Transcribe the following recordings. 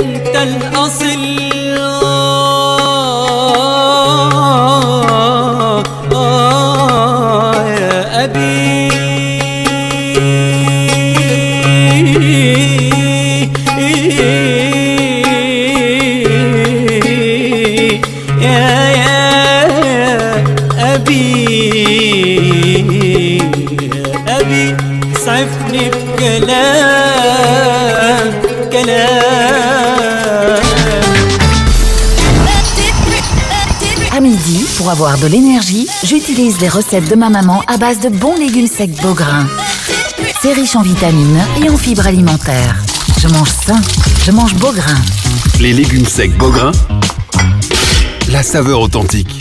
انت الاصل. Avoir de l'énergie, j'utilise les recettes de ma maman à base de bons légumes secs Beaugrain. C'est riche en vitamines et en fibres alimentaires. Je mange sain, je mange Beaugrain. Les légumes secs Beaugrain, la saveur authentique.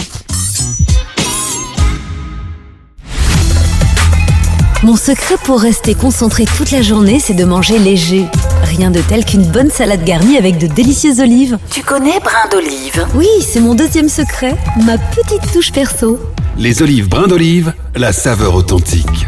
Mon secret pour rester concentré toute la journée, c'est de manger léger. Rien de tel qu'une bonne salade garnie avec de délicieuses olives. Tu connais brin d'olive? Oui, c'est mon deuxième secret, ma petite touche perso. Les olives brins d'olive, la saveur authentique.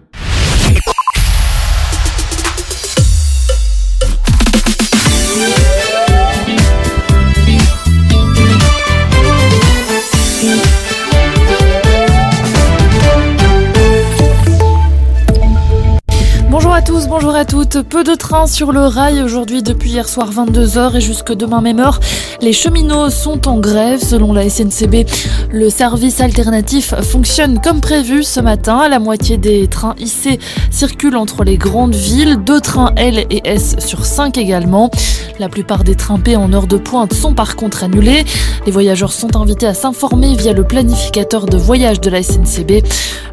Tous, bonjour à toutes. Peu de trains sur le rail aujourd'hui depuis hier soir 22h et jusque demain même heure. Les cheminots sont en grève selon la SNCB. Le service alternatif fonctionne comme prévu ce matin. La moitié des trains IC circulent entre les grandes villes. Deux trains L et S sur 5 également. La plupart des trains P en heure de pointe sont par contre annulés. Les voyageurs sont invités à s'informer via le planificateur de voyage de la SNCB.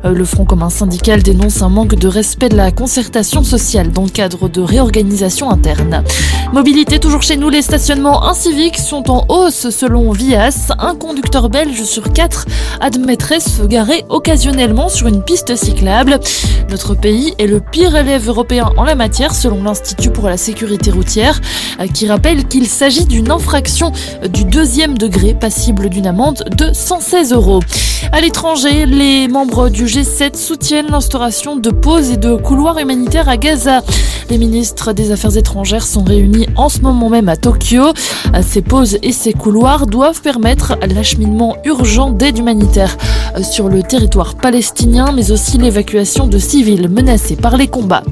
Euh, Le Front commun syndical dénonce un manque de respect de la concertation sociale dans le cadre de réorganisation interne. Mobilité toujours chez nous, les stationnements inciviques sont en hausse selon Vias. Un conducteur belge sur quatre admettrait se garer occasionnellement sur une piste cyclable. Notre pays est le pire élève européen en la matière selon l'Institut pour la sécurité routière qui rappelle qu'il s'agit d'une infraction du deuxième degré passible d'une amende de 116 euros. À l'étranger, les membres du G7 soutiennent l'instauration de pauses et de couloirs humanitaires à Gaza. Les ministres des Affaires étrangères sont réunis en ce moment même à Tokyo. Ces pauses et ces couloirs doivent permettre l'acheminement urgent d'aide humanitaire sur le territoire palestinien, mais aussi l'évacuation de civils menacés par les combats.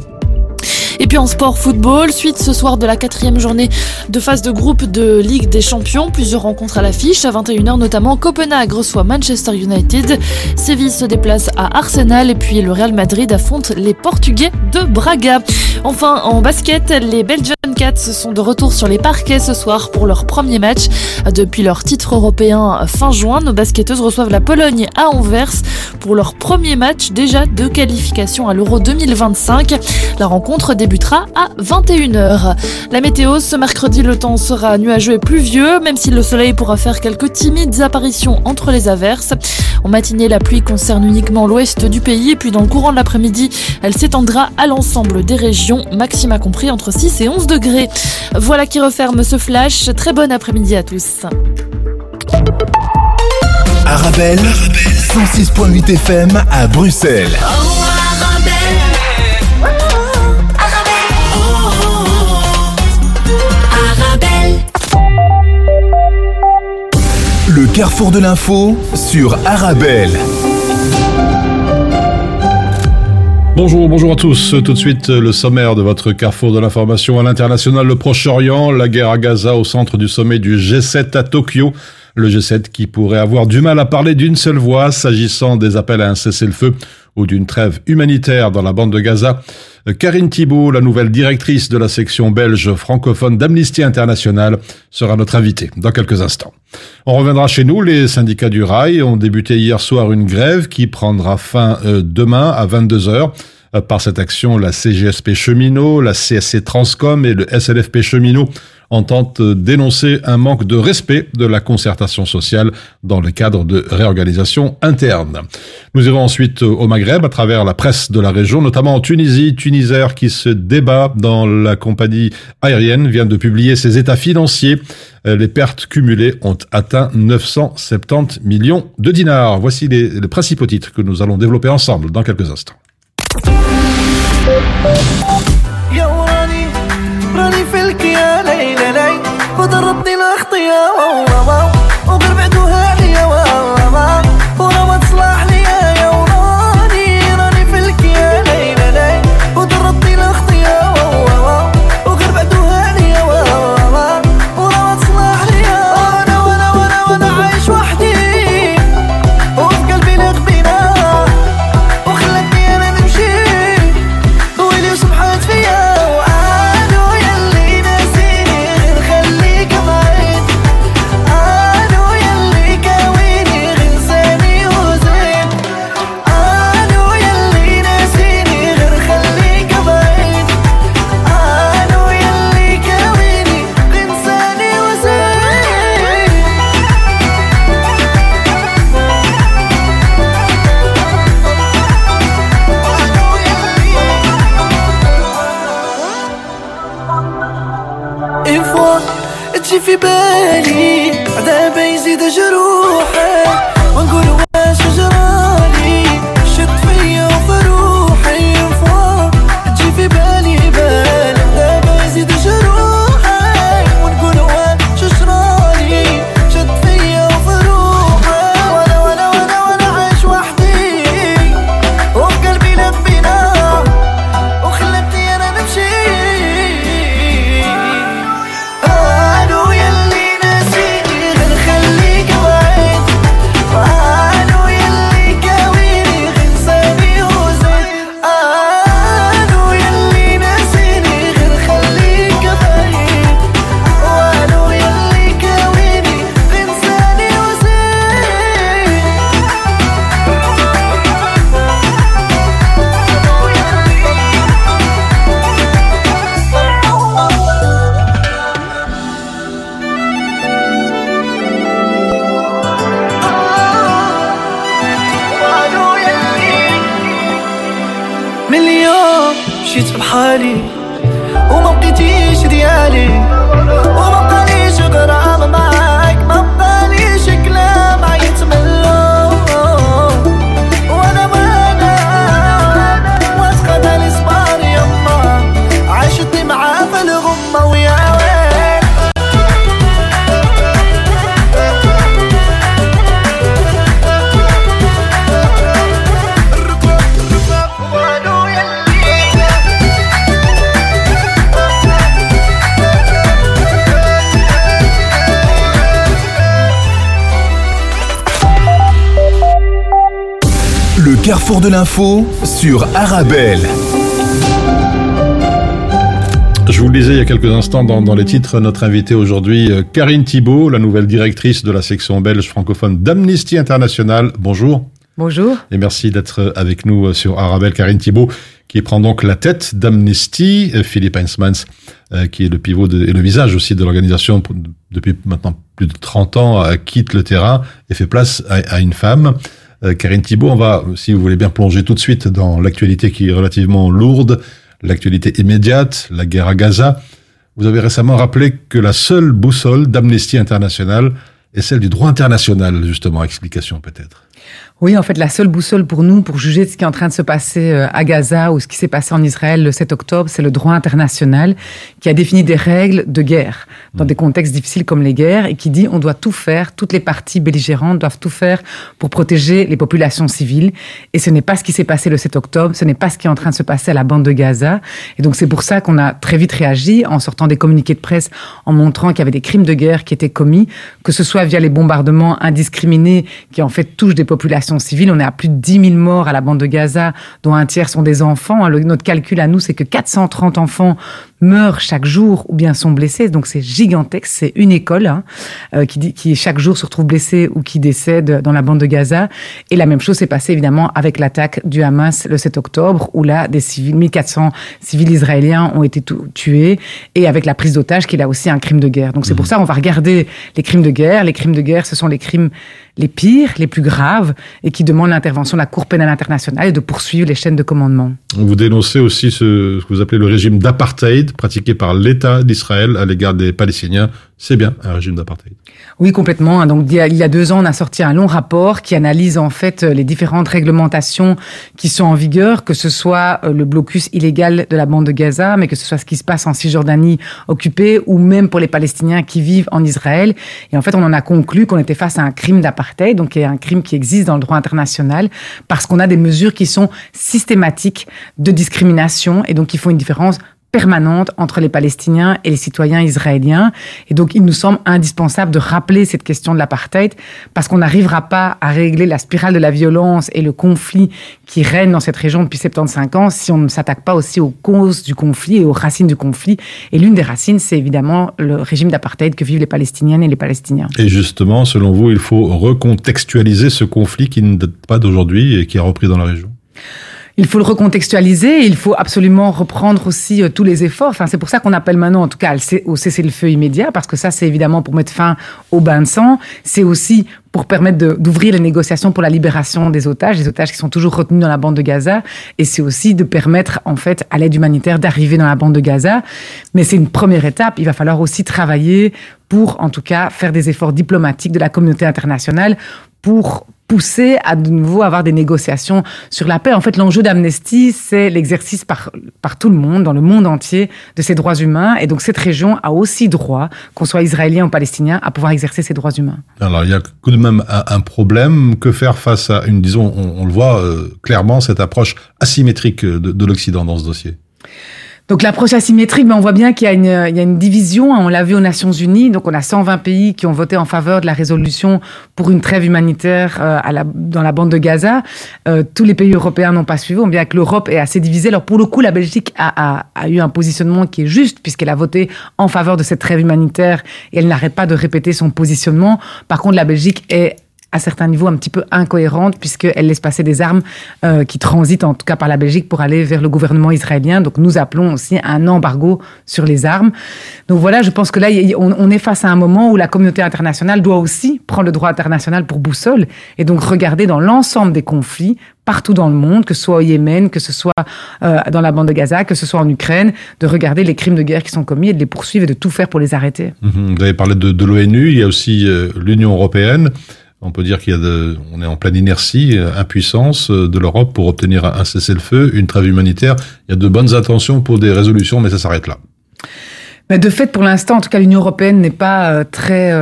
Et puis en sport football, suite ce soir de la quatrième journée de phase de groupe de Ligue des Champions. Plusieurs rencontres à l'affiche. À 21h notamment, Copenhague reçoit Manchester United. Séville se déplace à Arsenal et puis le Real Madrid affronte les Portugais de Braga. Enfin, en basket, les Belgian Cats sont de retour sur les parquets ce soir pour leur premier match. Depuis leur titre européen fin juin, nos basketteuses reçoivent la Pologne à Anvers pour leur premier match déjà de qualification à l'Euro 2025. La rencontre débutera à 21h. La météo, ce mercredi, le temps sera nuageux et pluvieux, même si le soleil pourra faire quelques timides apparitions entre les averses. En matinée, la pluie concerne uniquement l'ouest du pays, et puis dans le courant de l'après-midi, elle s'étendra à l'ensemble des régions, maxima compris entre 6 et 11 degrés. Voilà qui referme ce flash. Très bon après-midi à tous. Arabelle, 106.8 FM à Bruxelles. Le carrefour de l'info sur Arabelle. Bonjour, bonjour à tous. Tout de suite, le sommaire de votre carrefour de l'information à l'international, le Proche-Orient, la guerre à Gaza au centre du sommet du G7 à Tokyo. Le G7 qui pourrait avoir du mal à parler d'une seule voix s'agissant des appels à un cessez-le-feu ou d'une trêve humanitaire dans la bande de Gaza. Karine Thibault, la nouvelle directrice de la section belge francophone d'Amnesty International, sera notre invitée dans quelques instants. On reviendra chez nous. Les syndicats du rail ont débuté hier soir une grève qui prendra fin euh, demain à 22 heures. Euh, par cette action, la CGSP Cheminot, la CSC Transcom et le SLFP Cheminot entendent dénoncer un manque de respect de la concertation sociale dans le cadre de réorganisation interne. Nous irons ensuite au Maghreb à travers la presse de la région, notamment en Tunisie. Tunisaire qui se débat dans la compagnie aérienne vient de publier ses états financiers. Les pertes cumulées ont atteint 970 millions de dinars. Voici les principaux titres que nous allons développer ensemble dans quelques instants. يا وراني راني فلك يا ليلى لي وضربتني الاغطيه واو واو وغرب l'info sur Arabelle. Je vous le disais il y a quelques instants dans, dans les titres, notre invitée aujourd'hui, euh, Karine Thibault, la nouvelle directrice de la section belge francophone d'Amnesty International. Bonjour. Bonjour. Et merci d'être avec nous euh, sur Arabelle, Karine Thibault, qui prend donc la tête d'Amnesty, euh, Philippe Heinzmans, euh, qui est le pivot de- et le visage aussi de l'organisation depuis maintenant plus de 30 ans, euh, quitte le terrain et fait place à, à une femme. Euh, Karine Thibault, on va, si vous voulez bien plonger tout de suite dans l'actualité qui est relativement lourde, l'actualité immédiate, la guerre à Gaza. Vous avez récemment rappelé que la seule boussole d'Amnesty International est celle du droit international, justement. Explication peut-être. Oui, en fait, la seule boussole pour nous, pour juger de ce qui est en train de se passer euh, à Gaza ou ce qui s'est passé en Israël le 7 octobre, c'est le droit international qui a défini des règles de guerre dans des contextes difficiles comme les guerres et qui dit on doit tout faire, toutes les parties belligérantes doivent tout faire pour protéger les populations civiles. Et ce n'est pas ce qui s'est passé le 7 octobre, ce n'est pas ce qui est en train de se passer à la bande de Gaza. Et donc c'est pour ça qu'on a très vite réagi en sortant des communiqués de presse, en montrant qu'il y avait des crimes de guerre qui étaient commis, que ce soit via les bombardements indiscriminés qui en fait touchent des populations civile. On est à plus de 10 000 morts à la bande de Gaza, dont un tiers sont des enfants. notre calcul à nous, c'est que 430 enfants meurent chaque jour ou bien sont blessés. Donc c'est gigantesque. C'est une école hein, euh, qui, qui chaque jour se retrouve blessée ou qui décède dans la bande de Gaza. Et la même chose s'est passée évidemment avec l'attaque du Hamas le 7 octobre, où là, des civils, 1400 civils israéliens ont été tués, et avec la prise d'otages, qui est là aussi un crime de guerre. Donc c'est pour mmh. ça on va regarder les crimes de guerre. Les crimes de guerre, ce sont les crimes les pires, les plus graves, et qui demandent l'intervention de la Cour pénale internationale et de poursuivre les chaînes de commandement. Vous dénoncez aussi ce, ce que vous appelez le régime d'apartheid pratiqué par l'État d'Israël à l'égard des Palestiniens c'est bien un régime d'apartheid. Oui, complètement. Donc, il y, a, deux ans, on a sorti un long rapport qui analyse en fait les différentes réglementations qui sont en vigueur, que ce soit euh, le blocus illégal de la bande de Gaza, mais que ce soit ce qui se passe en Cisjordanie occupée, ou même pour les Palestiniens qui vivent en Israël. Et en fait, on en a conclu qu'on était face à un crime d'apartheid, donc un crime qui existe dans le droit international, parce qu'on a des mesures qui sont systématiques de discrimination et donc qui font une différence permanente entre les Palestiniens et les citoyens israéliens. Et donc, il nous semble indispensable de rappeler cette question de l'apartheid parce qu'on n'arrivera pas à régler la spirale de la violence et le conflit qui règne dans cette région depuis 75 ans si on ne s'attaque pas aussi aux causes du conflit et aux racines du conflit. Et l'une des racines, c'est évidemment le régime d'apartheid que vivent les Palestiniennes et les Palestiniens. Et justement, selon vous, il faut recontextualiser ce conflit qui ne date pas d'aujourd'hui et qui a repris dans la région? Il faut le recontextualiser, il faut absolument reprendre aussi euh, tous les efforts. Enfin, c'est pour ça qu'on appelle maintenant, en tout cas, au cessez-le-feu immédiat, parce que ça, c'est évidemment pour mettre fin au bain de sang. C'est aussi pour permettre d'ouvrir les négociations pour la libération des otages, des otages qui sont toujours retenus dans la bande de Gaza. Et c'est aussi de permettre, en fait, à l'aide humanitaire d'arriver dans la bande de Gaza. Mais c'est une première étape. Il va falloir aussi travailler pour, en tout cas, faire des efforts diplomatiques de la communauté internationale pour pousser à de nouveau avoir des négociations sur la paix. En fait, l'enjeu d'Amnesty, c'est l'exercice par, par tout le monde, dans le monde entier, de ces droits humains. Et donc, cette région a aussi droit, qu'on soit israélien ou palestinien, à pouvoir exercer ces droits humains. Alors, il y a tout de même un, problème. Que faire face à une, disons, on, le voit euh, clairement, cette approche asymétrique de, de l'Occident dans ce dossier? Donc l'approche asymétrique, mais on voit bien qu'il y, a une, une division. Hein. On l'a vu aux Nations Unies. Donc on a 120 pays qui ont voté en faveur de la résolution pour une trêve humanitaire euh, dans la bande de Gaza. Euh, tous les pays européens n'ont pas suivi. On voit bien que l'Europe est assez divisée. Alors pour le coup, la Belgique a eu un positionnement qui est juste puisqu'elle a voté en faveur de cette trêve humanitaire et elle n'arrête pas de répéter son positionnement. Par contre, la Belgique est à certains niveaux un petit peu incohérente puisqu'elle laisse passer des armes euh, qui transitent en tout cas par la Belgique pour aller vers le gouvernement israélien. Donc nous appelons aussi un embargo sur les armes. Donc voilà, je pense que là, on, est face à un moment où la communauté internationale doit aussi prendre le droit international pour boussole et donc regarder dans l'ensemble des conflits partout dans le monde, que ce soit au Yémen, que ce soit euh, dans la bande de Gaza, que ce soit en Ukraine, de regarder les crimes de guerre qui sont commis et de les poursuivre et de tout faire pour les arrêter. Mhm. vous avez parlé de, de l'ONU, il y a aussi euh, l'Union européenne. On peut dire qu'il y a de, on est en pleine inertie, euh, impuissance euh, de l'Europe pour obtenir un cessez-le-feu, une trêve humanitaire. Il y a de bonnes intentions pour des résolutions, mais ça s'arrête là. Mais de fait, pour l'instant, en tout cas, l'Union européenne n'est pas euh, très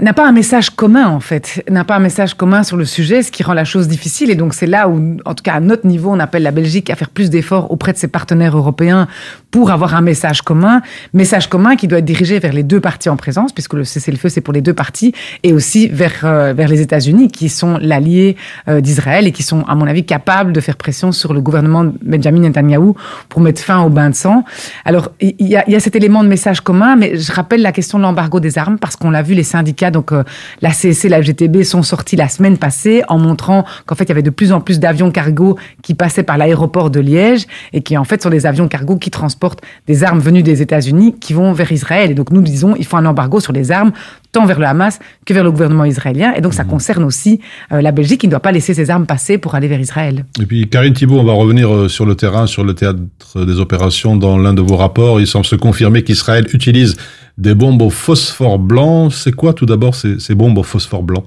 n'a pas un message commun en fait, n'a pas un message commun sur le sujet, ce qui rend la chose difficile. Et donc c'est là où, en tout cas à notre niveau, on appelle la Belgique à faire plus d'efforts auprès de ses partenaires européens pour avoir un message commun, message commun qui doit être dirigé vers les deux parties en présence, puisque le cessez-le-feu c'est pour les deux parties, et aussi vers euh, vers les États-Unis qui sont l'allié euh, d'Israël et qui sont à mon avis capables de faire pression sur le gouvernement de Benjamin Netanyahu pour mettre fin au bain de sang. Alors il y a, y a cet élément de message commun, mais je rappelle la question de l'embargo des armes parce qu'on l'a vu les syndicats donc euh, la CSC, la FGTB sont sortis la semaine passée en montrant qu'en fait il y avait de plus en plus d'avions cargo qui passaient par l'aéroport de Liège et qui en fait sont des avions cargo qui transportent des armes venues des États-Unis qui vont vers Israël. Et donc nous disons il faut un embargo sur les armes tant vers le Hamas que vers le gouvernement israélien. Et donc ça mmh. concerne aussi euh, la Belgique qui ne doit pas laisser ses armes passer pour aller vers Israël. Et puis Karine Thibault, on va revenir euh, sur le terrain, sur le théâtre des opérations. Dans l'un de vos rapports, il semble se confirmer qu'Israël utilise des bombes au phosphore blanc. C'est quoi tout d'abord ces, ces bombes au phosphore blanc?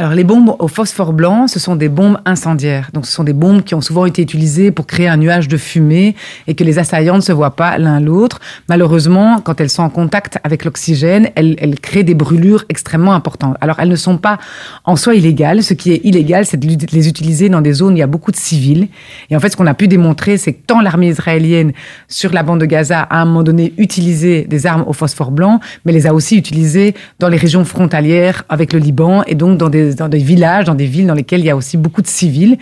Alors les bombes au phosphore blanc, ce sont des bombes incendiaires. Donc ce sont des bombes qui ont souvent été utilisées pour créer un nuage de fumée et que les assaillants ne se voient pas l'un l'autre. Malheureusement, quand elles sont en contact avec l'oxygène, elles, créent des brûlures extrêmement importantes. Alors elles ne sont pas en soi illégales. Ce qui est illégal, c'est de les utiliser dans des zones où il y a beaucoup de civils. Et en fait, ce qu'on a pu démontrer, c'est que tant l'armée israélienne sur la bande de Gaza a à un moment donné utilisé des armes au phosphore blanc, mais les a aussi utilisées dans les régions frontalières avec le Liban et donc dans des dans des villages, dans des villes dans lesquelles il y a aussi beaucoup de civils.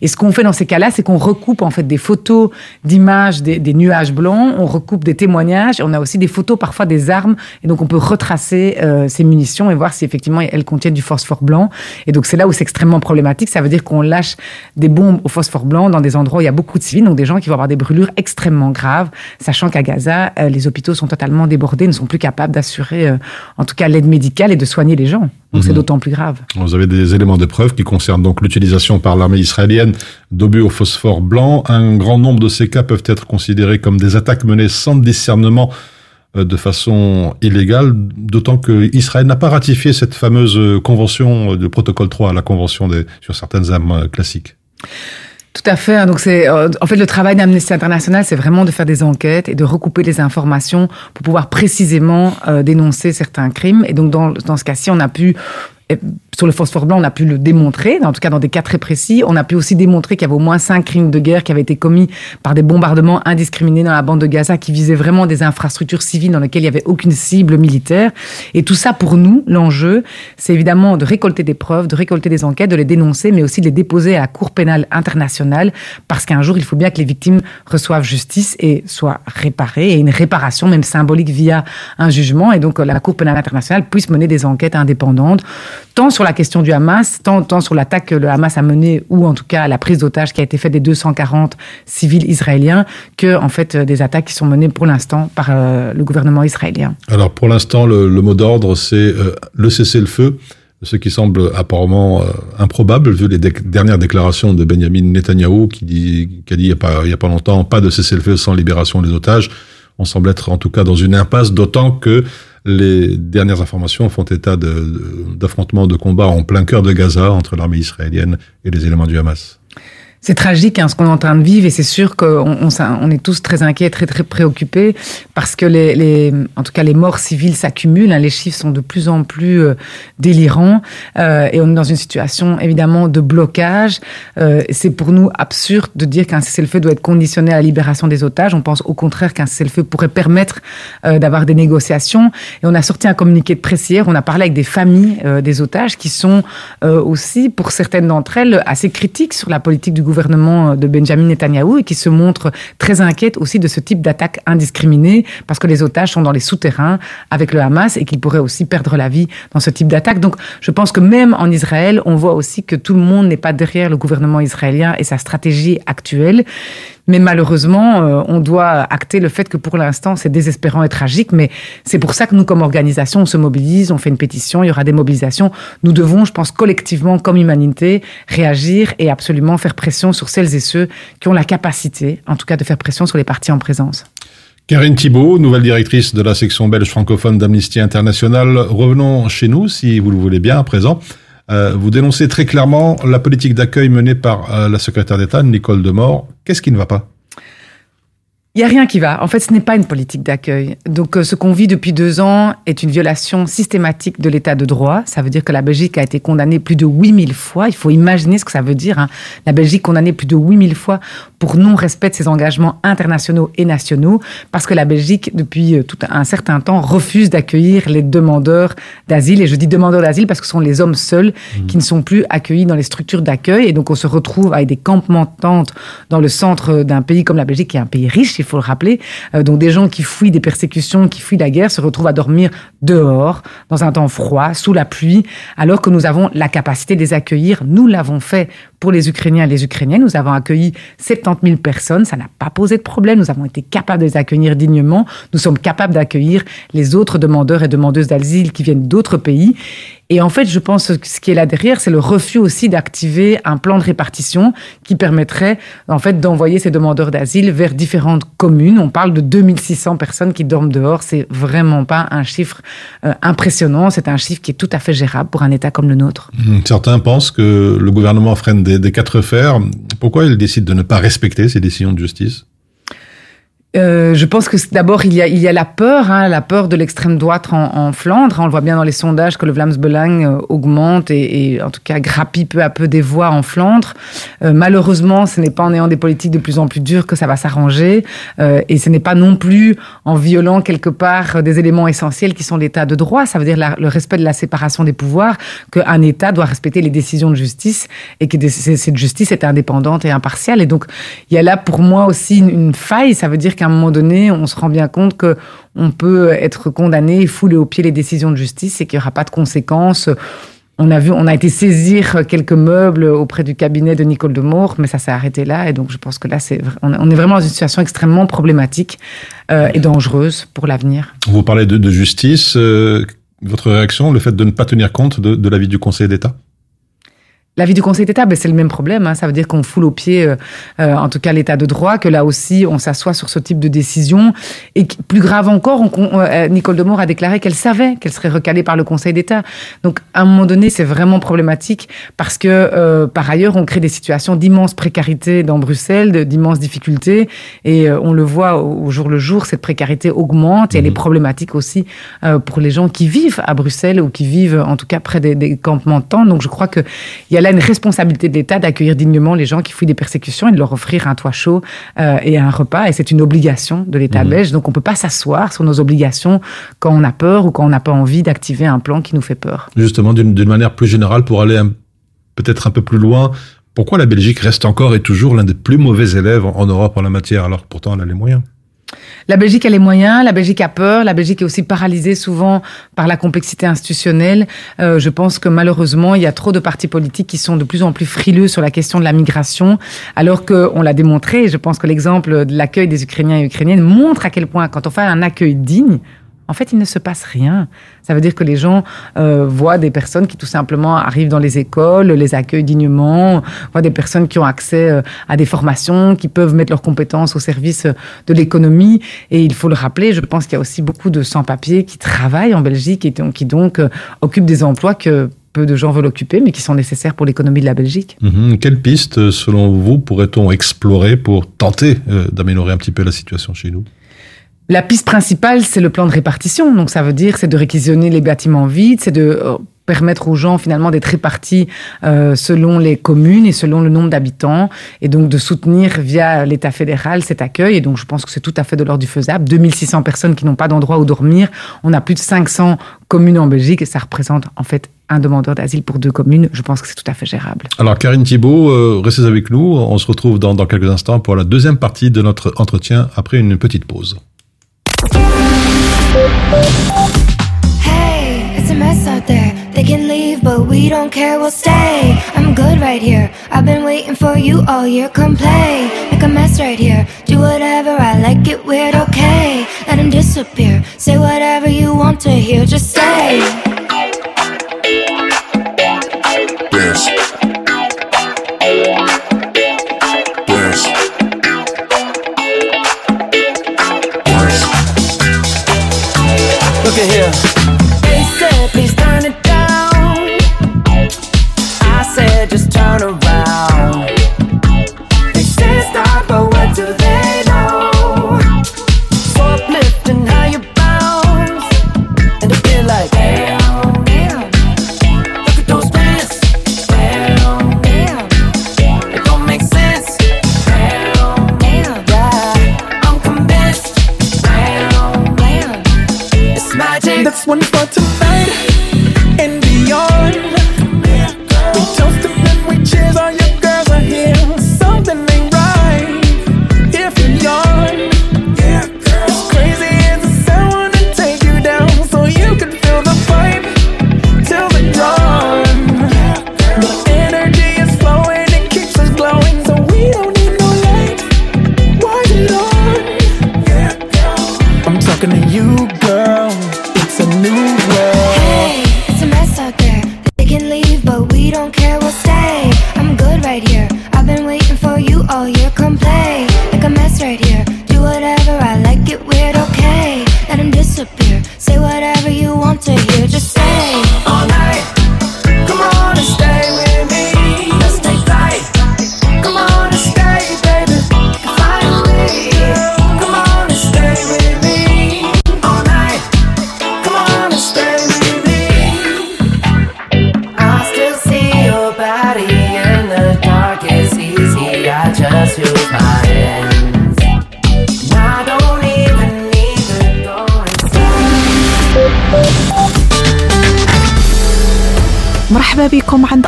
Et ce qu'on fait dans ces cas-là, c'est qu'on recoupe en fait des photos d'images des, nuages blancs, on recoupe des témoignages, on a aussi des photos parfois des armes, et donc on peut retracer euh, ces munitions et voir si effectivement elles contiennent du phosphore blanc. Et donc c'est là où c'est extrêmement problématique. Ça veut dire qu'on lâche des bombes au phosphore blanc dans des endroits où il y a beaucoup de civils, donc des gens qui vont avoir des brûlures extrêmement graves, sachant qu'à Gaza, euh, les hôpitaux sont totalement débordés, ne sont plus capables d'assurer, euh, en tout cas, l'aide médicale et de soigner les gens. Donc c'est mhm. d'autant plus grave. Vous avez des éléments de preuve qui concernent donc l'utilisation par l'armée israélienne d'obus au phosphore blanc. Un grand nombre de ces cas peuvent être considérés comme des attaques menées sans discernement euh, de façon illégale, d'autant que Israël n'a pas ratifié cette fameuse convention de protocole 3, la convention des, sur certaines armes classiques. Tout à fait. Hein. Donc c'est euh, en fait le travail d'Amnesty International, c'est vraiment de faire des enquêtes et de recouper les informations pour pouvoir précisément euh, dénoncer certains crimes. Et donc dans, dans ce cas-ci, on a pu sur le phosphore blanc, on a pu le démontrer, en tout cas dans des cas très précis. On a pu aussi démontrer qu'il y avait au moins cinq crimes de guerre qui avaient été commis par des bombardements indiscriminés dans la bande de Gaza qui visaient vraiment des infrastructures civiles dans lesquelles il n'y avait aucune cible militaire. Et tout ça, pour nous, l'enjeu, c'est évidemment de récolter des preuves, de récolter des enquêtes, de les dénoncer, mais aussi de les déposer à la Cour pénale internationale, parce qu'un jour, il faut bien que les victimes reçoivent justice et soient réparées, et une réparation, même symbolique, via un jugement, et donc la Cour pénale internationale puisse mener des enquêtes indépendantes tant sur la question du Hamas, tant, sur l'attaque que le Hamas a menée, ou en tout cas la prise d'otages qui a été faite des 240 civils israéliens, que en fait des attaques qui sont menées pour l'instant par euh, le gouvernement israélien. Alors pour l'instant, le, mot d'ordre, c'est euh, le cessez-le-feu ce qui semble apparemment euh, improbable vu les dernières déclarations de Benjamin Netanyahou qui, a dit il n'y a pas longtemps pas de cessez-le-feu sans libération des otages. On semble être en tout cas dans une impasse, d'autant que les dernières informations font état d'affrontements de, combats en plein cœur de Gaza entre l'armée israélienne et les éléments du Hamas. C'est tragique hein, ce qu'on est en train de vivre et c'est sûr qu'on on, on, est tous très inquiets, très très préoccupés parce que les, les en tout cas les morts civiles s'accumulent, hein, les chiffres sont de plus en plus euh, délirants euh, et on est dans une situation évidemment de blocage. Euh, c'est pour nous absurde de dire qu'un cessez-le-feu doit être conditionné à la libération des otages. On pense au contraire qu'un cessez-le-feu pourrait permettre euh, d'avoir des négociations et on a sorti un communiqué de presse hier. On a parlé avec des familles euh, des otages qui sont aussi pour certaines d'entre elles assez critiques sur la politique du gouvernement gouvernement de Benjamin Netanyahou et qui se montre très inquiète aussi de ce type d'attaque indiscriminée parce que les otages sont dans les souterrains avec le Hamas et qu'ils pourraient aussi perdre la vie dans ce type d'attaque. Donc je pense que même en Israël, on voit aussi que tout le monde n'est pas derrière le gouvernement israélien et sa stratégie actuelle. Mais malheureusement, euh, on doit acter le fait que pour l'instant, c'est désespérant et tragique. Mais c'est pour ça que nous, comme organisation, on se mobilise, on fait une pétition, il y aura des mobilisations. Nous devons, je pense, collectivement, comme humanité, réagir et absolument faire pression sur celles et ceux qui ont la capacité, en tout cas, de faire pression sur les partis en présence. Karine Thibault, nouvelle directrice de la section belge francophone d'Amnesty International. Revenons chez nous, si vous le voulez bien, à présent. Euh, vous dénoncez très clairement la politique d'accueil menée par euh, la secrétaire d'État, Nicole Demort. Qu'est-ce qui ne va pas? Il n'y a rien qui va. En fait, ce n'est pas une politique d'accueil. Donc, euh, ce qu'on vit depuis deux ans est une violation systématique de l'état de droit. Ça veut dire que la Belgique a été condamnée plus de 8000 fois. Il faut imaginer ce que ça veut dire. Hein. La Belgique condamnée plus de 8000 fois pour non-respect de ses engagements internationaux et nationaux, parce que la Belgique, depuis euh, tout un certain temps, refuse d'accueillir les demandeurs d'asile. Et je dis demandeurs d'asile parce que ce sont les hommes seuls mmh. qui ne sont plus accueillis dans les structures d'accueil. Et donc, on se retrouve avec des campements tentes dans le centre d'un pays comme la Belgique, qui est un pays riche il faut le rappeler. Euh, donc des gens qui fuient des persécutions, qui fuient la guerre, se retrouvent à dormir dehors, dans un temps froid, sous la pluie, alors que nous avons la capacité de les accueillir. Nous l'avons fait pour les Ukrainiens et les Ukrainiennes. Nous avons accueilli 70 000 personnes. Ça n'a pas posé de problème. Nous avons été capables de les accueillir dignement. Nous sommes capables d'accueillir les autres demandeurs et demandeuses d'asile qui viennent d'autres pays. Et en fait, je pense que ce qui est là derrière, c'est le refus aussi d'activer un plan de répartition qui permettrait en fait d'envoyer ces demandeurs d'asile vers différentes communes. On parle de 2600 personnes qui dorment dehors. C'est vraiment pas un chiffre euh, impressionnant. C'est un chiffre qui est tout à fait gérable pour un État comme le nôtre. Certains pensent que le gouvernement freine des, des quatre fers. Pourquoi il décide de ne pas respecter ces décisions de justice? Euh, je pense que d'abord il y a il y a la peur, hein, la peur de l'extrême droite en, en, Flandre. On le voit bien dans les sondages que le Vlaams Belang euh, augmente et, et, en tout cas grappille peu à peu des voix en Flandre. Euh, malheureusement, ce n'est pas en ayant des politiques de plus en plus dures que ça va s'arranger euh, et ce n'est pas non plus en violant quelque part des éléments essentiels qui sont l'état de droit. Ça veut dire la, le respect de la séparation des pouvoirs, qu'un État doit respecter les décisions de justice et que cette justice est indépendante et impartiale. Et donc il y a là pour moi aussi une, une faille. Ça veut dire qu'à un moment donné, on se rend bien compte que on peut être condamné et fouler au pied les décisions de justice et qu'il n'y aura pas de conséquences. On a vu, on a été saisir quelques meubles auprès du cabinet de Nicole de Moore, mais ça s'est arrêté là. Et donc, je pense que là, on est vraiment dans une situation extrêmement problématique euh, et dangereuse pour l'avenir. Vous parlez de, de justice. Euh, votre réaction, le fait de ne pas tenir compte de, de l'avis du Conseil d'État? L'avis du Conseil d'État, ben, c'est le même problème. Hein. Ça veut dire qu'on foule au pied, euh, euh, en tout cas, l'état de droit, que là aussi, on s'assoit sur ce type de décision. Et plus grave encore, on, euh, Nicole Demore a déclaré qu'elle savait qu'elle serait recalée par le Conseil d'État. Donc, à un moment donné, c'est vraiment problématique parce que, par ailleurs, on crée des situations d'immense précarité dans Bruxelles, d'immenses difficultés. Et on le voit au, au, jour le jour, cette précarité augmente et mmh. elle est problématique aussi pour les gens qui vivent à Bruxelles ou qui vivent, en tout cas, près des, des campements de temps. Donc, je crois qu'il y a là une responsabilité de l'État d'accueillir dignement les gens qui fuient des persécutions et de leur offrir un toit chaud euh, et un repas. Et c'est une obligation de l'État mmh. belge. Donc on ne peut pas s'asseoir sur nos obligations quand on a peur ou quand on n'a pas envie d'activer un plan qui nous fait peur. Justement, d'une manière plus générale, pour aller peut-être un peu plus loin, pourquoi la Belgique reste encore et toujours l'un des plus mauvais élèves en Europe en la matière, alors que pourtant elle a les moyens? La Belgique a les moyens, la Belgique a peur, la Belgique est aussi paralysée souvent par la complexité institutionnelle. Euh, je pense que malheureusement, il y a trop de partis politiques qui sont de plus en plus frileux sur la question de la migration, alors qu'on l'a démontré. Je pense que l'exemple de l'accueil des Ukrainiens et Ukrainiennes montre à quel point, quand on fait un accueil digne, en fait, il ne se passe rien. Ça veut dire que les gens euh, voient des personnes qui tout simplement arrivent dans les écoles, les accueillent dignement, voient des personnes qui ont accès euh, à des formations, qui peuvent mettre leurs compétences au service euh, de l'économie. Et il faut le rappeler, je pense qu'il y a aussi beaucoup de sans-papiers qui travaillent en Belgique et qui donc occupent des emplois que peu de gens veulent occuper, mais qui sont nécessaires pour l'économie de la Belgique. Mmh. Quelle piste, selon vous, pourrait-on explorer pour tenter d'améliorer un petit peu la situation chez nous? La piste principale, c'est le plan de répartition. Donc, ça veut dire, c'est de réquisitionner les bâtiments vides, c'est de euh, permettre aux gens finalement d'être répartis euh, selon les communes et selon le nombre d'habitants et donc de soutenir via l'État fédéral cet accueil. Et donc je pense que c'est tout à fait de l'ordre du faisable. 2600 personnes qui n'ont pas d'endroit où dormir. On a plus de 500 communes en Belgique et ça représente en fait un demandeur d'asile pour deux communes. Je pense que c'est tout à fait gérable. Alors Karine Thibault euh, restez avec nous. On se retrouve dans, dans quelques instants pour la deuxième partie de notre entretien après une petite pause Hey, it's a mess out there. They can leave, but we don't care, we'll stay. I'm good right here. I've been waiting for you all year. Come play, make a mess right here. Do whatever I like, it weird, okay. Let him disappear. Say whatever you want to hear, just say. Dance. don't care.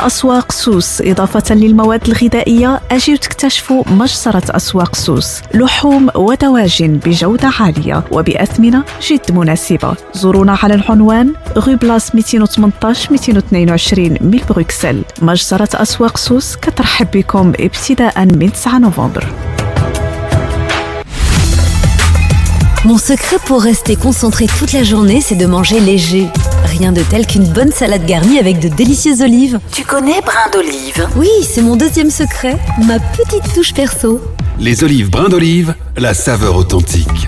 أسواق سوس. إضافة للمواد الغذائية أجيو تكتشفوا مجزرة أسواق سوس. لحوم ودواجن بجودة عالية وبأثمنة جد مناسبة. زورونا على العنوان غو بلاس 218 222 من بروكسل مجزرة أسواق سوس كترحب بكم ابتداء من 9 نوفمبر. Mon secret pour rester concentré toute la journée, c'est de manger léger. Rien de tel qu'une bonne salade garnie avec de délicieuses olives. Tu connais brin d'olive Oui, c'est mon deuxième secret, ma petite touche perso. Les olives brin d'olive, la saveur authentique.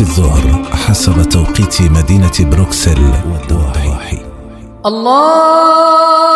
الظهر حسب توقيت مدينة بروكسل والضواحي الله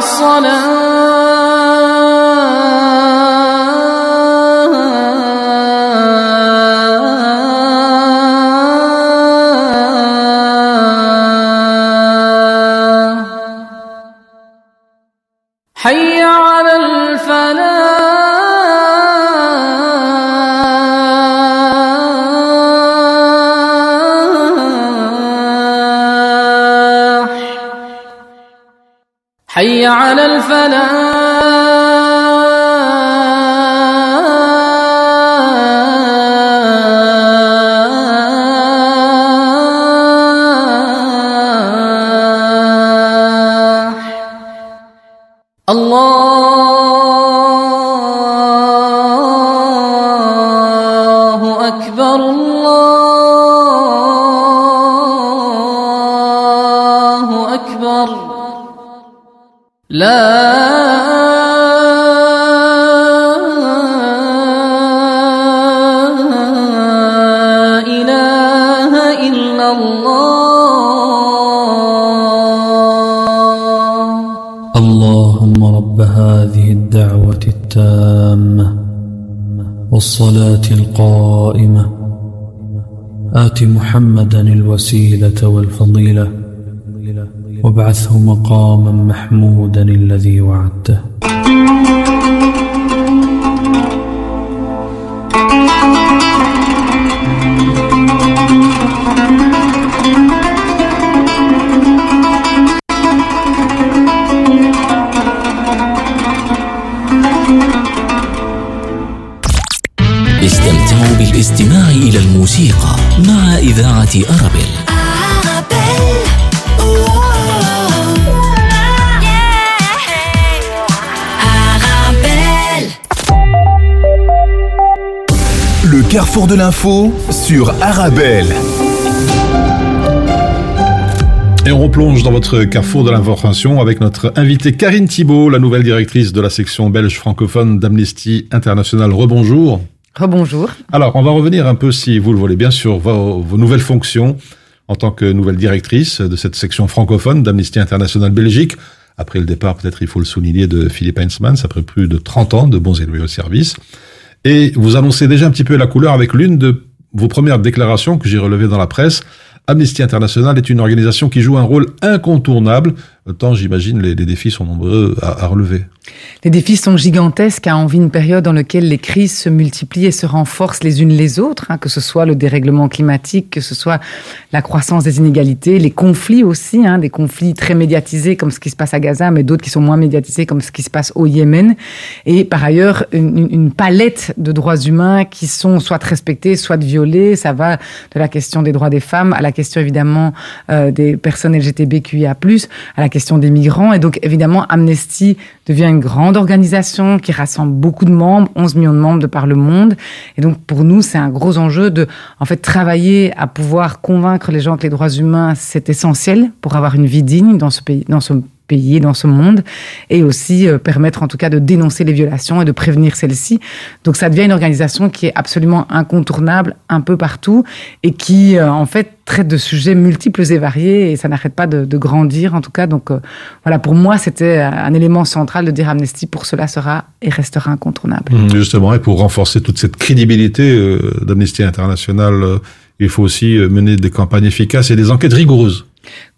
الصلاة. وابعثه مقاما محمودا الذي وعدته de l'info sur Arabelle. Et on replonge dans votre carrefour de l'information avec notre invitée Karine Thibault, la nouvelle directrice de la section belge francophone d'Amnesty International. Rebonjour. Rebonjour. Alors, on va revenir un peu, si vous le voulez bien, sur vos, vos nouvelles fonctions en tant que nouvelle directrice de cette section francophone d'Amnesty International Belgique. Après le départ, peut-être il faut le souligner, de Philippe Heinzmann, après plus de 30 ans de bons et loyaux services. Et vous annoncez déjà un petit peu la couleur avec l'une de vos premières déclarations que j'ai relevées dans la presse. Amnesty International est une organisation qui joue un rôle incontournable, tant j'imagine les, défis sont nombreux à, relever. Les défis sont gigantesques, hein. on vit une période dans laquelle les crises se multiplient et se renforcent les unes les autres, hein, que ce soit le dérèglement climatique, que ce soit la croissance des inégalités, les conflits aussi, hein, des conflits très médiatisés comme ce qui se passe à Gaza, mais d'autres qui sont moins médiatisés comme ce qui se passe au Yémen, et par ailleurs une, une palette de droits humains qui sont soit respectés, soit violés, ça va de la question des droits des femmes à la question évidemment euh, des personnes LGTBQIA+, à la question des migrants. Et donc, évidemment, Amnesty devient une grande organisation qui rassemble beaucoup de membres, 11 millions de membres de par le monde. Et donc, pour nous, c'est un gros enjeu de, en fait, travailler à pouvoir convaincre les gens que les droits humains, c'est essentiel pour avoir une vie digne dans ce pays, dans ce pays, dans ce monde, et aussi euh, permettre en tout cas de dénoncer les violations et de prévenir celles-ci. Donc ça devient une organisation qui est absolument incontournable un peu partout et qui euh, en fait traite de sujets multiples et variés et ça n'arrête pas de, grandir en tout cas. Donc euh, voilà, pour moi c'était un élément central de dire Amnesty pour cela sera et restera incontournable. Mmh, justement, et pour renforcer toute cette crédibilité d'Amnesty International, il faut aussi mener des campagnes efficaces et des enquêtes rigoureuses.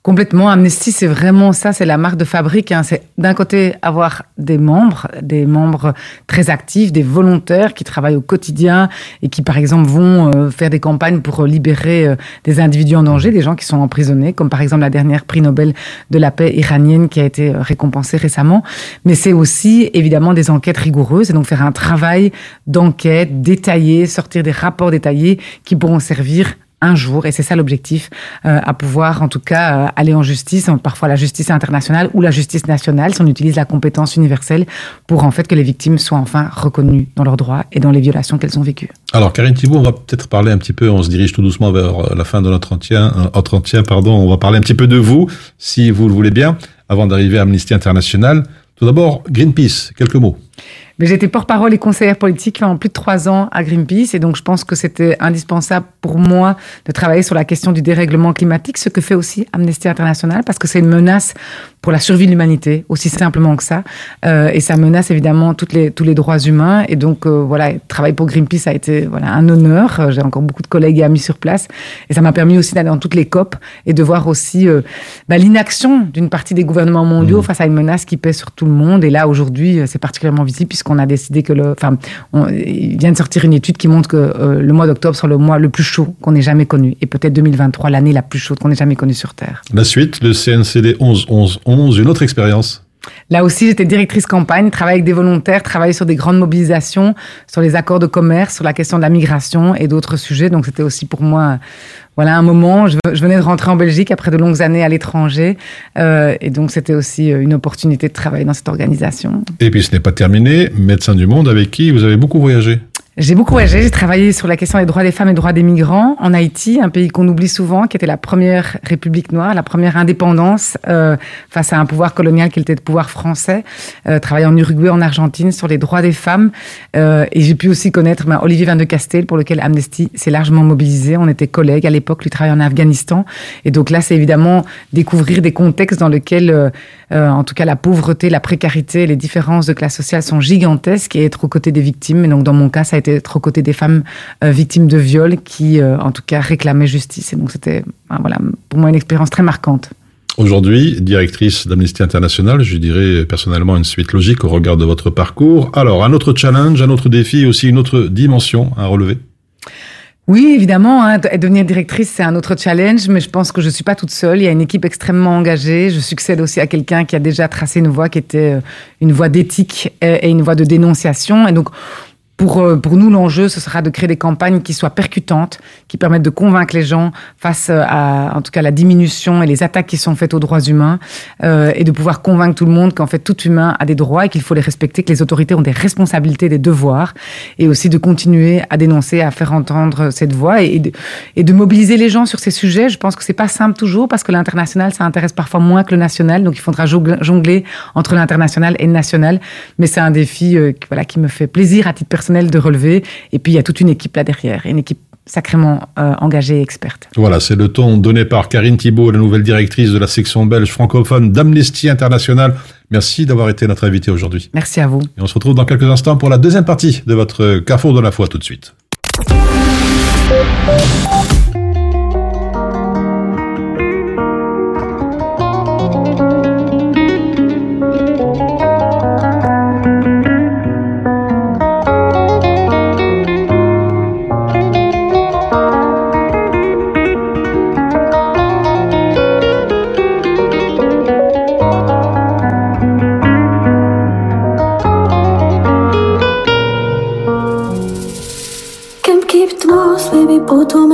Complètement. Amnesty, c'est vraiment ça, c'est la marque de fabrique. Hein. C'est d'un côté avoir des membres, des membres très actifs, des volontaires qui travaillent au quotidien et qui, par exemple, vont euh, faire des campagnes pour libérer euh, des individus en danger, des gens qui sont emprisonnés, comme par exemple la dernière prix Nobel de la paix iranienne qui a été euh, récompensée récemment. Mais c'est aussi évidemment des enquêtes rigoureuses et donc faire un travail d'enquête détaillé, sortir des rapports détaillés qui pourront servir un jour, et c'est ça l'objectif, euh, à pouvoir en tout cas euh, aller en justice, parfois la justice internationale ou la justice nationale, si on utilise la compétence universelle pour en fait que les victimes soient enfin reconnues dans leurs droits et dans les violations qu'elles ont vécues. Alors Karine Thibault, on va peut-être parler un petit peu, on se dirige tout doucement vers la fin de notre entretien, euh, entretien pardon, on va parler un petit peu de vous, si vous le voulez bien, avant d'arriver à Amnesty International. Tout d'abord, Greenpeace, quelques mots. Mais j'étais porte-parole et conseillère politique pendant plus de trois ans à Greenpeace et donc je pense que c'était indispensable pour moi de travailler sur la question du dérèglement climatique, ce que fait aussi Amnesty International parce que c'est une menace pour la survie de l'humanité, aussi simplement que ça. Euh, et ça menace évidemment toutes les, tous les droits humains. Et donc, euh, voilà, travailler pour Greenpeace a été voilà, un honneur. Euh, J'ai encore beaucoup de collègues et amis sur place. Et ça m'a permis aussi d'aller dans toutes les COP et de voir aussi euh, bah, l'inaction d'une partie des gouvernements mondiaux mmh. face à une menace qui pèse sur tout le monde. Et là, aujourd'hui, c'est particulièrement visible puisqu'on a décidé que le... Enfin, on, il vient de sortir une étude qui montre que euh, le mois d'octobre sera le mois le plus chaud qu'on ait jamais connu. Et peut-être 2023, l'année la plus chaude qu'on ait jamais connue sur Terre. La suite, le CNCD 11 11 11, une autre expérience Là aussi, j'étais directrice campagne, travailler avec des volontaires, travailler sur des grandes mobilisations, sur les accords de commerce, sur la question de la migration et d'autres sujets. Donc, c'était aussi pour moi, voilà, un moment. Je, je, venais de rentrer en Belgique après de longues années à l'étranger, euh, et donc c'était aussi une opportunité de travailler dans cette organisation. Et puis, ce n'est pas terminé. Médecins du Monde, avec qui vous avez beaucoup voyagé? J'ai beaucoup voyagé, j'ai travaillé sur la question des droits des femmes et des droits des migrants en Haïti, un pays qu'on oublie souvent, qui était la première république noire, la première indépendance euh, face à un pouvoir colonial qui était le pouvoir français. Euh, travaillé en Uruguay, en Argentine, sur les droits des femmes. Euh, et j'ai pu aussi connaître ben, Olivier Van de Castel, pour lequel Amnesty s'est largement mobilisé. On était collègues à l'époque, lui travaillait en Afghanistan. Et donc là, c'est évidemment découvrir des contextes dans lesquels, euh, en tout cas, la pauvreté, la précarité, les différences de classe sociale sont gigantesques et être aux côtés des victimes. Et donc, dans mon cas, ça a être aux côtés des femmes euh, victimes de viol qui, euh, en tout cas, réclamaient justice. Et donc, c'était, voilà, pour moi, une expérience très marquante. Aujourd'hui, directrice d'Amnesty International, je dirais personnellement une suite logique au regard de votre parcours. Alors, un autre challenge, un autre défi, aussi une autre dimension à relever? Oui, évidemment, hein, devenir directrice, c'est un autre challenge, mais je pense que je suis pas toute seule. Il y a une équipe extrêmement engagée. Je succède aussi à quelqu'un qui a déjà tracé une voie qui était une voie d'éthique et une voie de dénonciation. Et donc, Pour, euh, pour nous, l'enjeu, ce sera de créer des campagnes qui soient percutantes, qui permettent de convaincre les gens face euh, à, en tout cas, la diminution et les attaques qui sont faites aux droits humains, euh, et de pouvoir convaincre tout le monde qu'en fait, tout humain a des droits et qu'il faut les respecter, que les autorités ont des responsabilités, des devoirs, et aussi de continuer à dénoncer, à faire entendre cette voix et, de, et de mobiliser les gens sur ces sujets. Je pense que c'est pas simple toujours parce que l'international, ça intéresse parfois moins que le national, donc il faudra jongler entre l'international et le national, mais c'est un défi euh, voilà, qui me fait plaisir à titre personnel de relever. Et puis, il y a toute une équipe là derrière, une équipe sacrément euh, engagée et experte. Voilà, c'est le ton donné par Karine Thibault, la nouvelle directrice de la section belge francophone d'Amnesty International. Merci d'avoir été notre invité aujourd'hui. Merci à vous. Et on se retrouve dans quelques instants pour la deuxième partie de votre Carrefour de la foi tout de suite.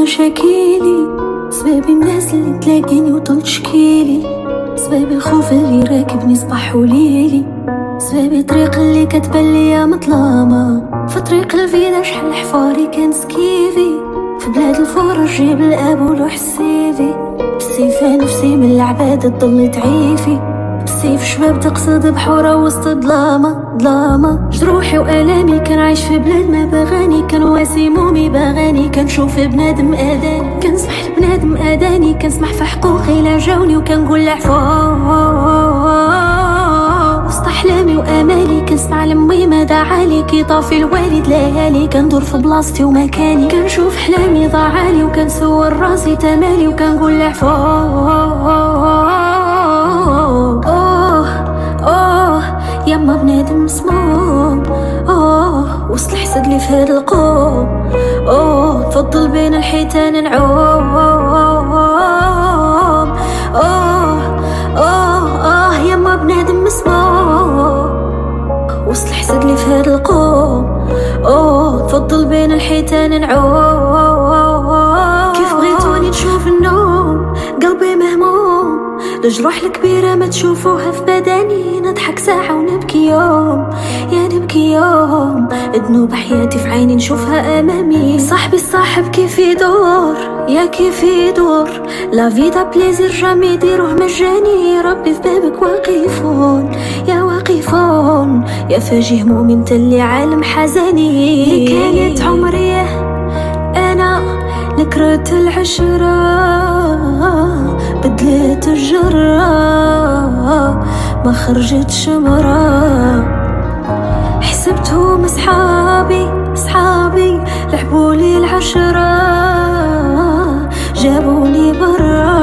بوطو مشاكيلي سباب الناس اللي تلاقيني وطل تشكيلي. سباب الخوف اللي راكبني صباح وليلي. سباب طريق اللي كتبان ليا مظلامة في طريق الفيدا شحال حفاري كان سكيفي. في بلاد الفرج جيب الأب ولوح السيفي. بالسيفة نفسي من العباد تضل تعيفي. بالسيف شباب تقصد بحورة وسط ظلامة ظلامة جروحي وآلامي كان عايش في بلاد ما بغاني كان واسي مومي بغاني كنشوف بنادم آذاني. كنسمح لبنادم آذاني كنسمح في حقوقي لا جاوني وكنقول عفو. وسط أحلامي وآمالي كنسمع لمي ما دعالي كي طافي الوالد ليالي كندور في بلاصتي ومكاني. كنشوف حلامي ضاعالي وكنسول راسي تمالي وكنقول عفو. يما بنادم مسموم أوه وسط الحسد اللي في هاد القوم. أوه تفضل بين الحيتان نعوم. أوه أوه آه يما بنادم مسموم وسط الحسد اللي في هاد القوم. أوه تفضل بين الحيتان نعوم. الجروح الكبيرة ما تشوفوها في بدني. نضحك ساعة ونبكي يوم يا نبكي يوم. ذنوب حياتي في عيني نشوفها أمامي. صاحبي الصاحب كيف يدور؟ يا كيف يدور؟ لا فيدا بليزير جامي يديروه مجاني. ربي في بابك واقفون يا واقفون. يا فاجي همومي انت اللي عالم حزاني اللي كانت عمري أنا نكرة العشرة. بدلت الجرة ما خرجت شمرة حسبتهم صحابي صحابي لعبولي العشرة. جابوني برا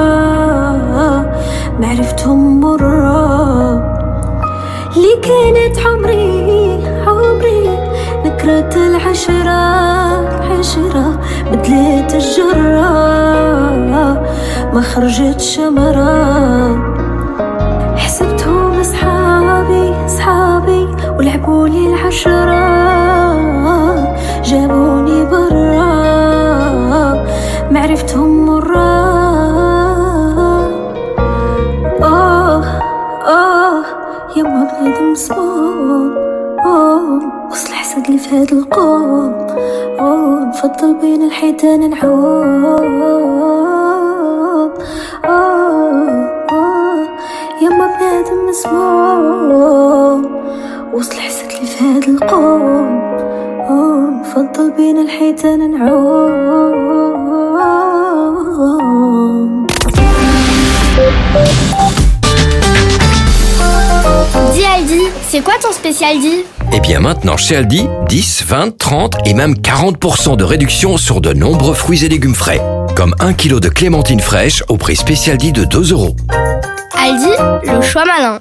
معرفتهم مرة. اللي كانت عمري عمري نكرة العشرة عشرة؟ بدلت الجرة ما خرجت شمرة حسبتهم صحابي صحابي ولعبولي العشرة. جابوني برا معرفتهم مرة. آه آه يما بنادم مسموم آه وصل الحسد اللي في هاد القوم. نفضل بين الحيتان نعوم. الحسد اللي في هاد القوم نفضل بين الحيتان نعوم Dis Aldi, c'est quoi ton spécial dit Eh bien maintenant chez Aldi, 10, 20, 30 et même 40% de réduction sur de nombreux fruits et légumes frais. Comme 1 kg de clémentine fraîche au prix spécial dit de 2 euros. Aldi, le choix malin.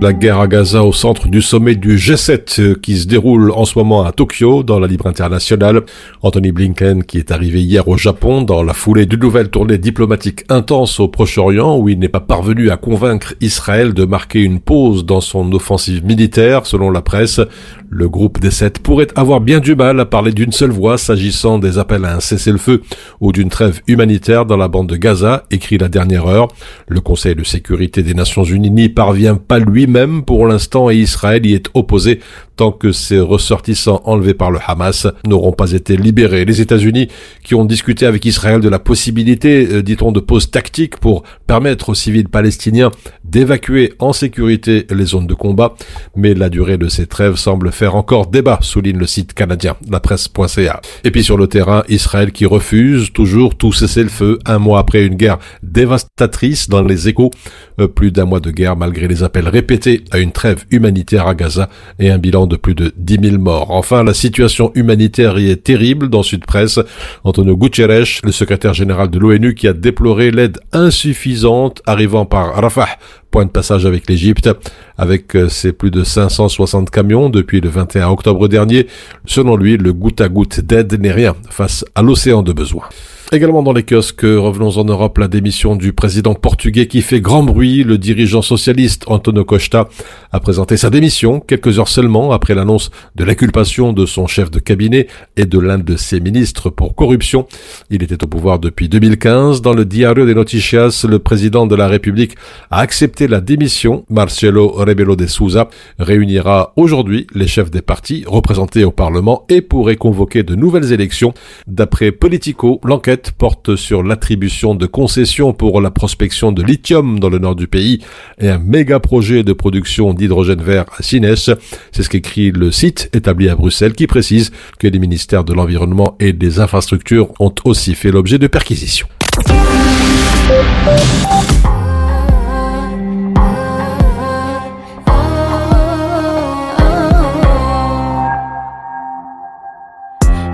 La guerre à Gaza au centre du sommet du G7 euh, qui se déroule en ce moment à Tokyo dans la Libre internationale. Anthony Blinken qui est arrivé hier au Japon dans la foulée d'une nouvelle tournée diplomatique intense au Proche-Orient où il n'est pas parvenu à convaincre Israël de marquer une pause dans son offensive militaire selon la presse. Le groupe des sept pourrait avoir bien du mal à parler d'une seule voix s'agissant des appels à un cessez-le-feu ou d'une trêve humanitaire dans la bande de Gaza, écrit la dernière heure. Le Conseil de sécurité des Nations Unies n'y parvient pas lui-même pour l'instant et Israël y est opposé tant que ces ressortissants enlevés par le Hamas n'auront pas été libérés. Les États-Unis qui ont discuté avec Israël de la possibilité, euh, dit-on, de pause tactique pour permettre aux civils palestiniens d'évacuer en sécurité les zones de combat, mais la durée de ces trêves semble faire encore débat, souligne le site canadien, la presse.ca. Et puis sur le terrain, Israël qui refuse toujours tout cesser le feu un mois après une guerre dévastatrice dans les échos, euh, plus d'un mois de guerre malgré les appels répétés à une trêve humanitaire à Gaza et un bilan de plus de 10 000 morts. Enfin, la situation humanitaire y est terrible dans Sud Presse. Antonio Guterres, le secrétaire général de l'ONU, qui a déploré l'aide insuffisante arrivant par Rafah, point de passage avec l'Égypte, avec euh, ses plus de 560 camions depuis le 21 octobre dernier. Selon lui, le goutte à goutte d'aide n'est rien face à l'océan de besoins. Également dans les kiosques, revenons en Europe, la démission du président portugais qui fait grand bruit. Le dirigeant socialiste Antonio Costa a présenté sa démission quelques heures seulement après l'annonce de l'inculpation de son chef de cabinet et de l'un de ses ministres pour corruption. Il était au pouvoir depuis 2015. Dans le Diario de Noticias, le président de la République a accepté la démission. Marcelo Rebelo de Souza réunira aujourd'hui les chefs des partis représentés au Parlement et pourrait convoquer de nouvelles élections. D'après Politico, l'enquête porte sur l'attribution de concessions pour la prospection de lithium dans le nord du pays et un méga projet de production d'hydrogène vert à Sines. C'est ce qu'écrit le site établi à Bruxelles qui précise que les ministères de l'Environnement et des Infrastructures ont aussi fait l'objet de perquisitions.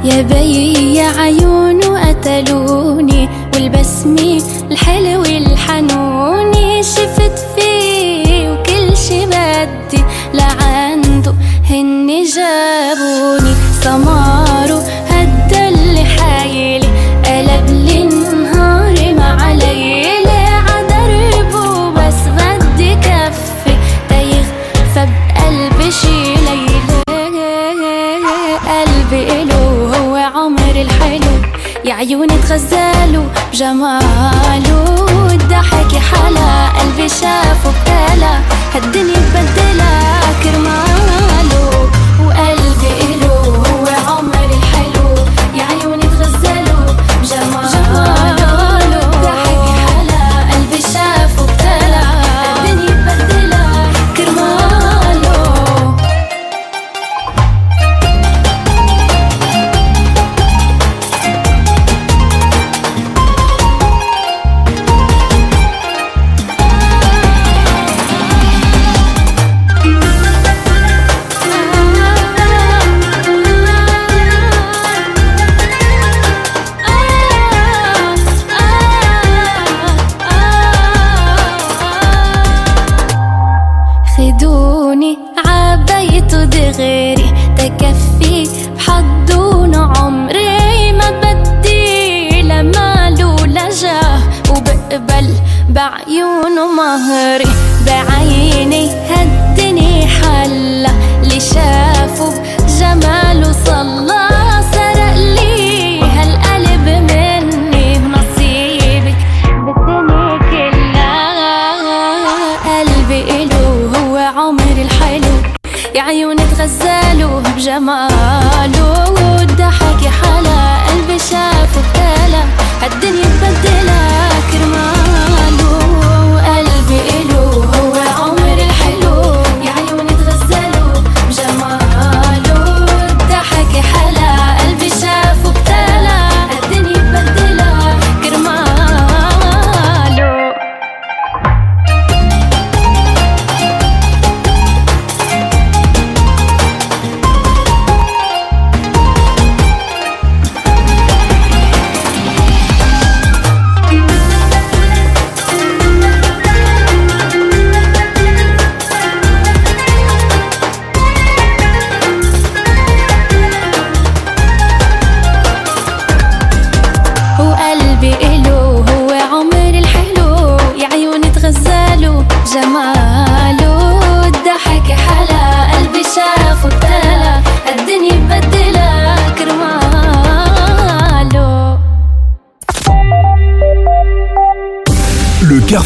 يا بي يا عيون قتلوني والبسمة الحلو الحنوني شفت فيه وكل شي بدي لعنده هني جابوني سمارو عيوني تغزلوا بجماله الضحك حلا قلبي شافه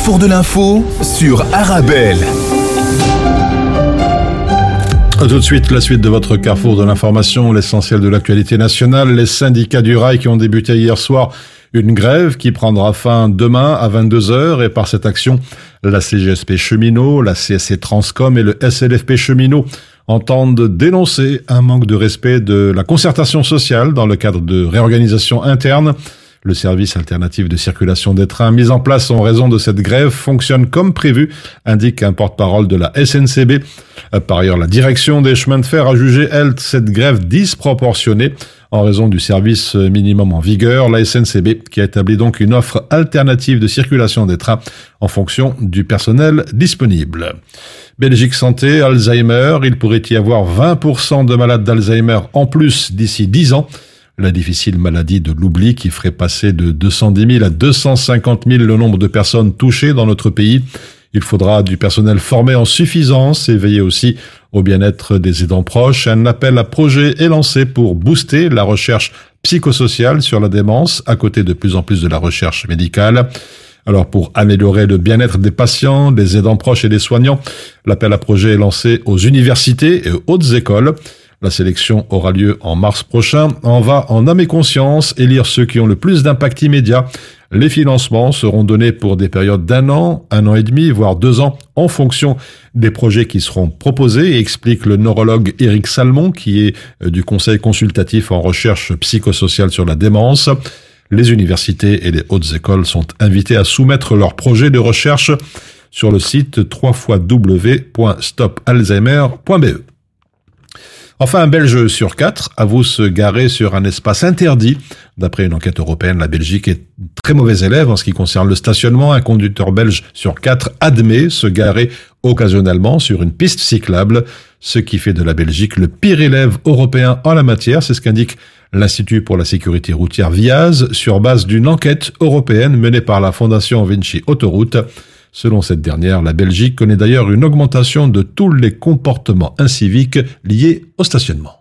carrefour de l'info sur Arabelle. Tout de suite, la suite de votre carrefour de l'information, l'essentiel de l'actualité nationale. Les syndicats du rail qui ont débuté hier soir une grève qui prendra fin demain à 22h et par cette action, la CGSP cheminot, la CSC Transcom et le SLFP cheminot entendent dénoncer un manque de respect de la concertation sociale dans le cadre de réorganisation interne. Le service alternatif de circulation des trains mis en place en raison de cette grève fonctionne comme prévu, indique un porte-parole de la SNCB. Par ailleurs, la direction des chemins de fer a jugé, elle, cette grève disproportionnée en raison du service minimum en vigueur. La SNCB qui a établi donc une offre alternative de circulation des trains en fonction du personnel disponible. Belgique Santé, Alzheimer, il pourrait y avoir 20% de malades d'Alzheimer en plus d'ici 10 ans la difficile maladie de l'oubli qui ferait passer de 210 000 à 250 000 le nombre de personnes touchées dans notre pays. Il faudra du personnel formé en suffisance et veiller aussi au bien-être des aidants proches. Un appel à projet est lancé pour booster la recherche psychosociale sur la démence, à côté de plus en plus de la recherche médicale. Alors pour améliorer le bien-être des patients, des aidants proches et des soignants, l'appel à projet est lancé aux universités et aux hautes écoles. La sélection aura lieu en mars prochain. On va en âme et conscience élire ceux qui ont le plus d'impact immédiat. Les financements seront donnés pour des périodes d'un an, un an et demi, voire deux ans, en fonction des projets qui seront proposés, explique le neurologue Éric Salmon, qui est euh, du Conseil consultatif en recherche psychosociale sur la démence. Les universités et les hautes écoles sont invités à soumettre leurs projets de recherche sur le site www.stopalzheimer.be. Enfin, un Belge sur quatre avoue se garer sur un espace interdit. D'après une enquête européenne, la Belgique est très mauvais élève en ce qui concerne le stationnement. Un conducteur belge sur quatre admet se garer occasionnellement sur une piste cyclable, ce qui fait de la Belgique le pire élève européen en la matière. C'est ce qu'indique l'Institut pour la sécurité routière VIAZ sur base d'une enquête européenne menée par la Fondation Vinci Autoroute. Selon cette dernière, la Belgique connaît d'ailleurs une augmentation de tous les comportements inciviques liés au stationnement.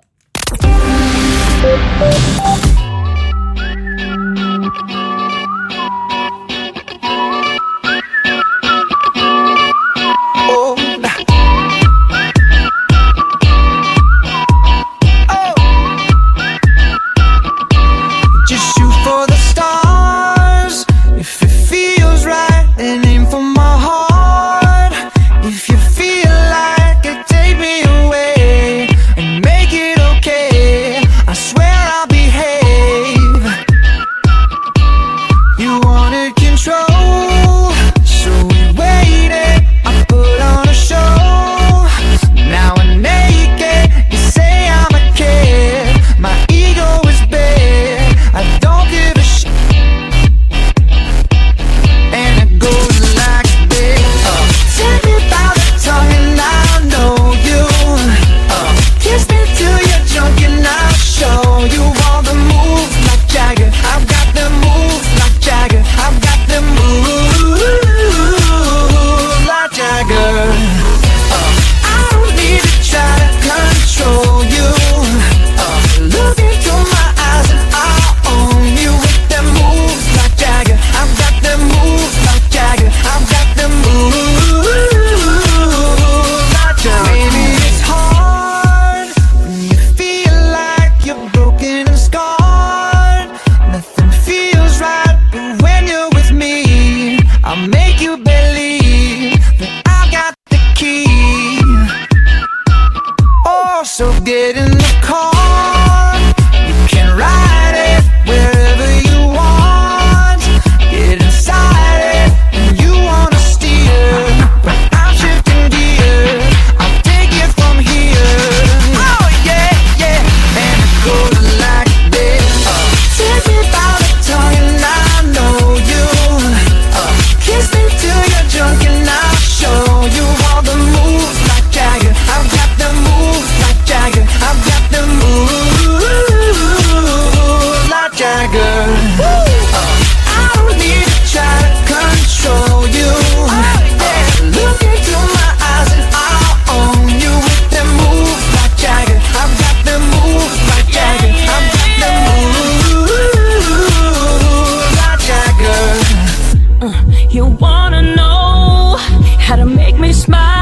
smile.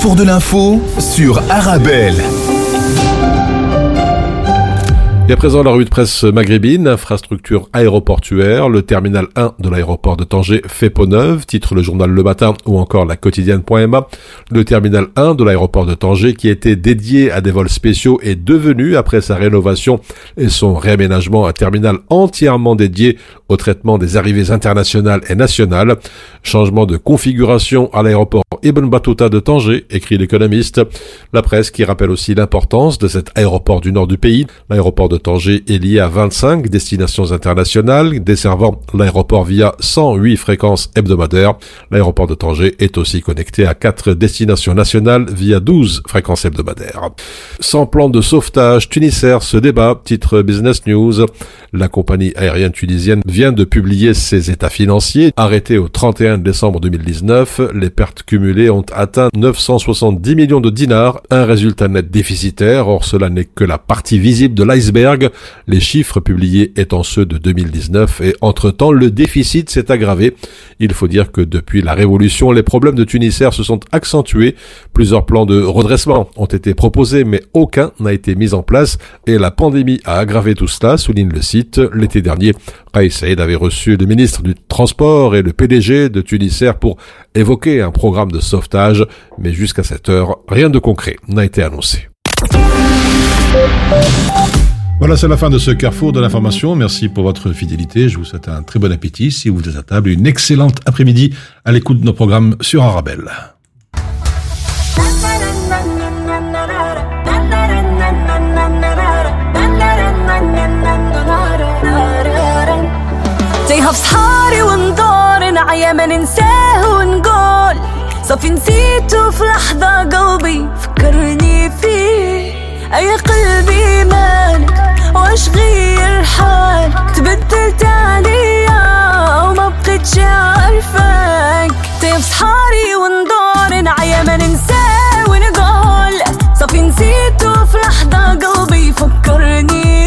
Carrefour de l'info sur Arabelle. Et à présent, la revue de presse maghrébine, infrastructure aéroportuaire, le terminal 1 de l'aéroport de Tanger fait peau neuve, titre le journal Le Matin ou encore la quotidienne.ma. Le terminal 1 de l'aéroport de Tanger, qui était dédié à des vols spéciaux, est devenu, après sa rénovation et son réaménagement, un terminal entièrement dédié au traitement des arrivées internationales et nationales. Changement de configuration à l'aéroport Ibn Battuta de Tanger, écrit l'économiste. La presse qui rappelle aussi l'importance de cet aéroport du nord du pays. L'aéroport de Tanger est lié à 25 destinations internationales, desservant l'aéroport via 108 fréquences hebdomadaires. L'aéroport de Tanger est aussi connecté à 4 destinations nationales via 12 fréquences hebdomadaires. Sans plan de sauvetage, Tunisair se débat, titre Business News. La compagnie aérienne tunisienne vient de publier ses états financiers. Arrêtés au 31 décembre 2019, les pertes cumulées ont atteint 970 millions de dinars, un résultat net déficitaire. Or, cela n'est que la partie visible de l'iceberg, les chiffres publiés étant ceux de 2019 et entre-temps, le déficit s'est aggravé. Il faut dire que depuis la révolution, les problèmes de Tunisair se sont accentués. Plusieurs plans de redressement ont été proposés, mais aucun n'a été mis en place et la pandémie a aggravé tout cela, souligne le site. L'été dernier, Raïs avait reçu le ministre du Transport et le PDG de Tunisair pour évoquer un programme de sauvetage, mais jusqu'à cette heure, rien de concret n'a été annoncé. Voilà, c'est la fin de ce carrefour de l'information. Merci pour votre fidélité. Je vous souhaite un très bon appétit si vous êtes à table. Une excellente après-midi à l'écoute de nos programmes sur Arabelle. تيها في صافي نسيته في لحظة قلبي فكرني فيه. أي قلبي مالك؟ واش غير حالك؟ تبدلت عليا وما بقيتش عارفاك. تيها في صحاري وندور نعيا ما ننساه ونقول. صافي نسيته في لحظة قلبي فكرني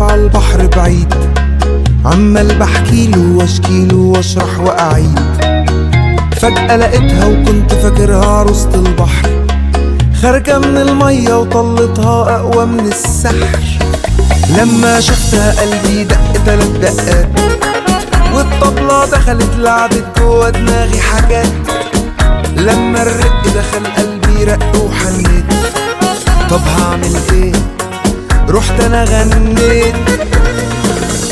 واقف البحر بعيد. عمال بحكيله واشكيله واشرح وأعيد. فجأة لقيتها وكنت فاكرها عروسة البحر. خارجة من المية وطلتها أقوى من السحر. لما شفتها قلبي دق تلات دقات. والطبلة دخلت لعبت جوا دماغي حاجات. لما الرق دخل قلبي رق وحنيت. طب هعمل إيه؟ رحت أنا غنيت.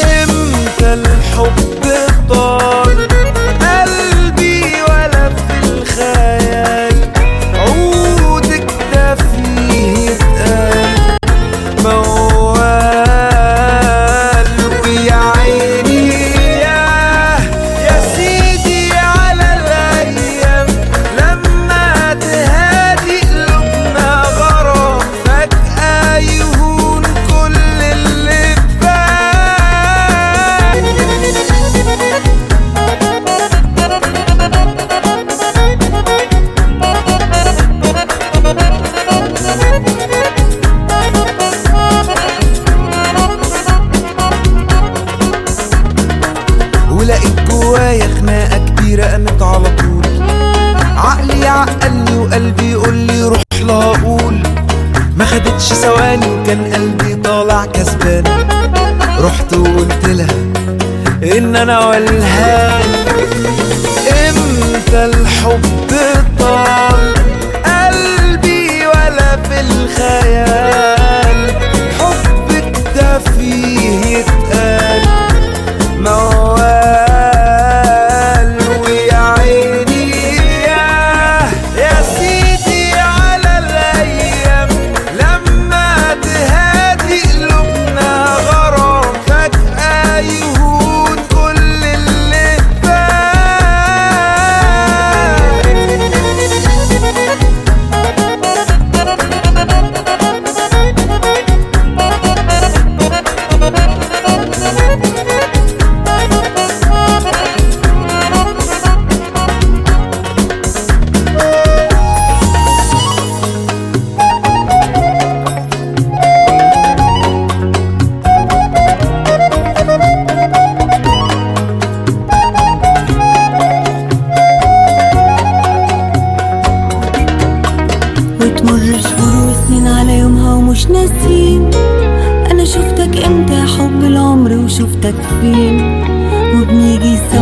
إمتى الحب